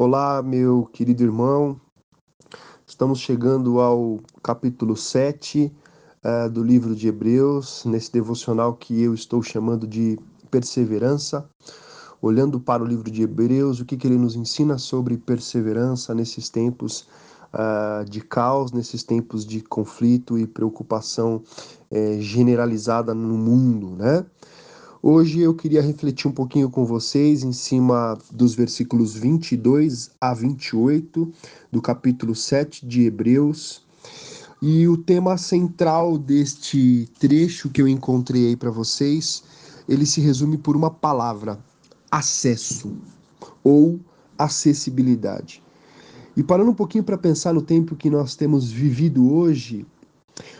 Olá, meu querido irmão. Estamos chegando ao capítulo 7 uh, eh, do livro de Hebreus, nesse devocional que eu estou chamando de perseverança. Olhando para o livro de Hebreus, o que, que ele nos ensina sobre perseverança nesses tempos uh, de caos, nesses tempos de conflito e preocupação uh, generalizada no mundo, né? Hoje eu queria refletir um pouquinho com vocês em cima dos versículos 22 a 28 do capítulo 7 de Hebreus. E o tema central deste trecho que eu encontrei para vocês, ele se resume por uma palavra: acesso ou acessibilidade. E parando um pouquinho para pensar no tempo que nós temos vivido hoje,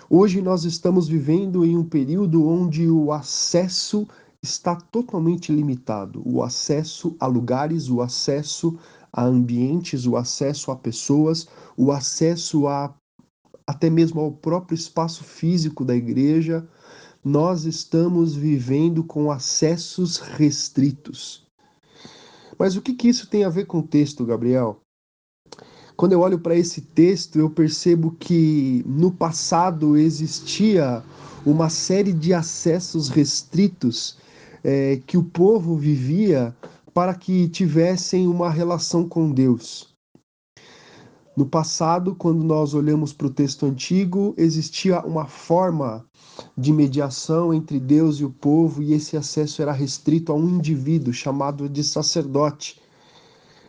hoje nós estamos vivendo em um período onde o acesso está totalmente limitado. O acesso a lugares, o acesso a ambientes, o acesso a pessoas, o acesso a até mesmo ao próprio espaço físico da igreja, nós estamos vivendo com acessos restritos. Mas o que, que isso tem a ver com o texto, Gabriel? Quando eu olho para esse texto, eu percebo que no passado existia uma série de acessos restritos é, que o povo vivia para que tivessem uma relação com Deus. No passado, quando nós olhamos para o texto antigo, existia uma forma de mediação entre Deus e o povo, e esse acesso era restrito a um indivíduo chamado de sacerdote.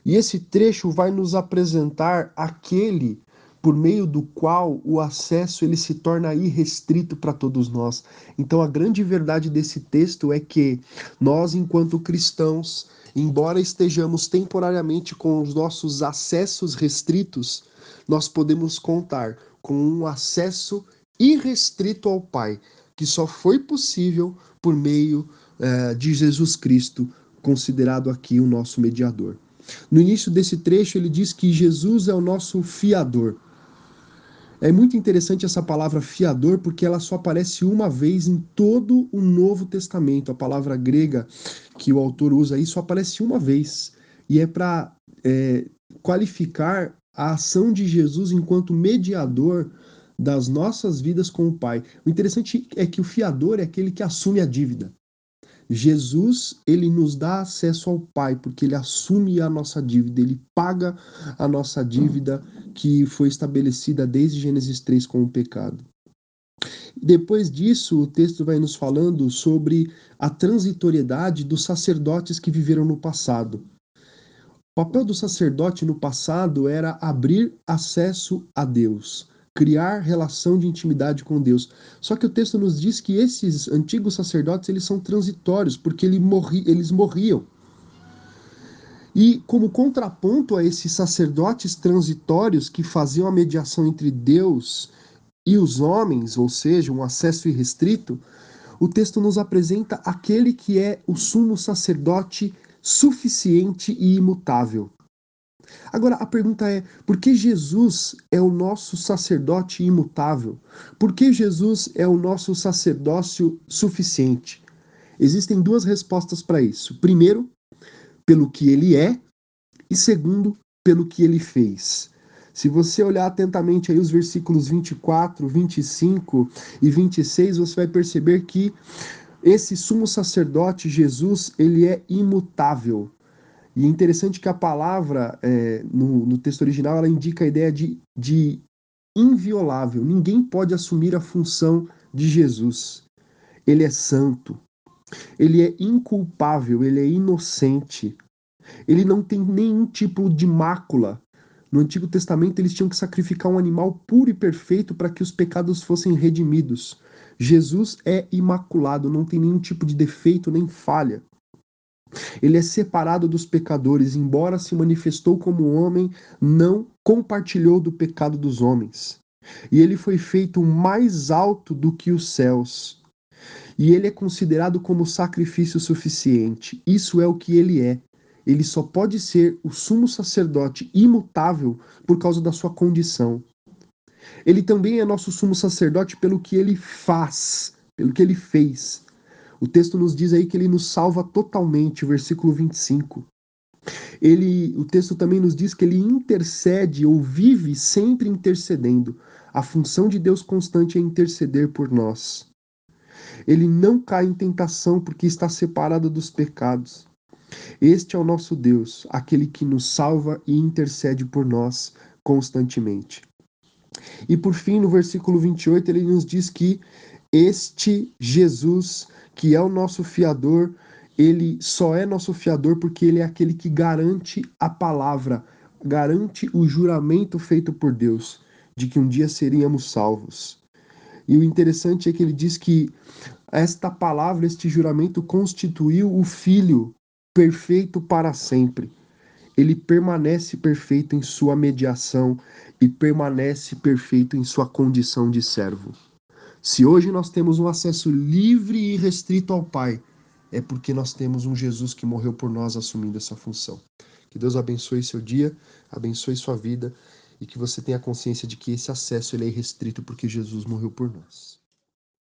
E esse trecho vai nos apresentar aquele por meio do qual o acesso ele se torna irrestrito para todos nós. Então a grande verdade desse texto é que nós enquanto cristãos, embora estejamos temporariamente com os nossos acessos restritos, nós podemos contar com um acesso irrestrito ao Pai, que só foi possível por meio eh, de Jesus Cristo, considerado aqui o nosso mediador. No início desse trecho, ele diz que Jesus é o nosso fiador. É muito interessante essa palavra fiador porque ela só aparece uma vez em todo o Novo Testamento. A palavra grega que o autor usa aí só aparece uma vez. E é para é, qualificar a ação de Jesus enquanto mediador das nossas vidas com o Pai. O interessante é que o fiador é aquele que assume a dívida. Jesus, ele nos dá acesso ao Pai, porque ele assume a nossa dívida, ele paga a nossa dívida que foi estabelecida desde Gênesis 3 com o pecado. Depois disso, o texto vai nos falando sobre a transitoriedade dos sacerdotes que viveram no passado. O papel do sacerdote no passado era abrir acesso a Deus criar relação de intimidade com Deus. Só que o texto nos diz que esses antigos sacerdotes eles são transitórios, porque ele morri, eles morriam. E como contraponto a esses sacerdotes transitórios que faziam a mediação entre Deus e os homens, ou seja, um acesso irrestrito, o texto nos apresenta aquele que é o sumo sacerdote suficiente e imutável. Agora a pergunta é: por que Jesus é o nosso sacerdote imutável? Por que Jesus é o nosso sacerdócio suficiente? Existem duas respostas para isso. Primeiro, pelo que ele é, e segundo, pelo que ele fez. Se você olhar atentamente aí os versículos 24, 25 e 26, você vai perceber que esse sumo sacerdote Jesus, ele é imutável. E é interessante que a palavra, é, no, no, texto original, ela indica a ideia de, de inviolável. Ninguém pode assumir a função de Jesus. Ele é santo. Ele é inculpável, ele é inocente. Ele não tem nenhum tipo de mácula. No Antigo Testamento, eles tinham que sacrificar um animal puro e perfeito para que os pecados fossem redimidos. Jesus é imaculado, não tem nenhum tipo de defeito nem falha. Ele é separado dos pecadores, embora se manifestou como homem, não compartilhou do pecado dos homens. E ele foi feito mais alto do que os céus. E ele é considerado como sacrifício suficiente. Isso é o que ele é. Ele só pode ser o sumo sacerdote imutável por causa da sua condição. Ele também é nosso sumo sacerdote pelo que ele faz, pelo que ele fez. O texto nos diz aí que ele nos salva totalmente, versículo 25. Ele, o texto também nos diz que ele intercede ou vive sempre intercedendo. A função de Deus constante é interceder por nós. Ele não cai em tentação porque está separado dos pecados. Este é o nosso Deus, aquele que nos salva e intercede por nós constantemente. E por fim, no versículo 28, ele nos diz que este Jesus, que é o nosso fiador, ele só é nosso fiador porque ele é aquele que garante a palavra, garante o juramento feito por Deus de que um dia seríamos salvos. E o interessante é que ele diz que esta palavra, este juramento constituiu o filho perfeito para sempre. Ele permanece perfeito em sua mediação e permanece perfeito em sua condição de servo. Se hoje nós temos um acesso livre e restrito ao Pai, é porque nós temos um Jesus que morreu por nós assumindo essa função. Que Deus abençoe seu dia, abençoe sua vida e que você tenha consciência de que esse acesso ele é restrito porque Jesus morreu por nós.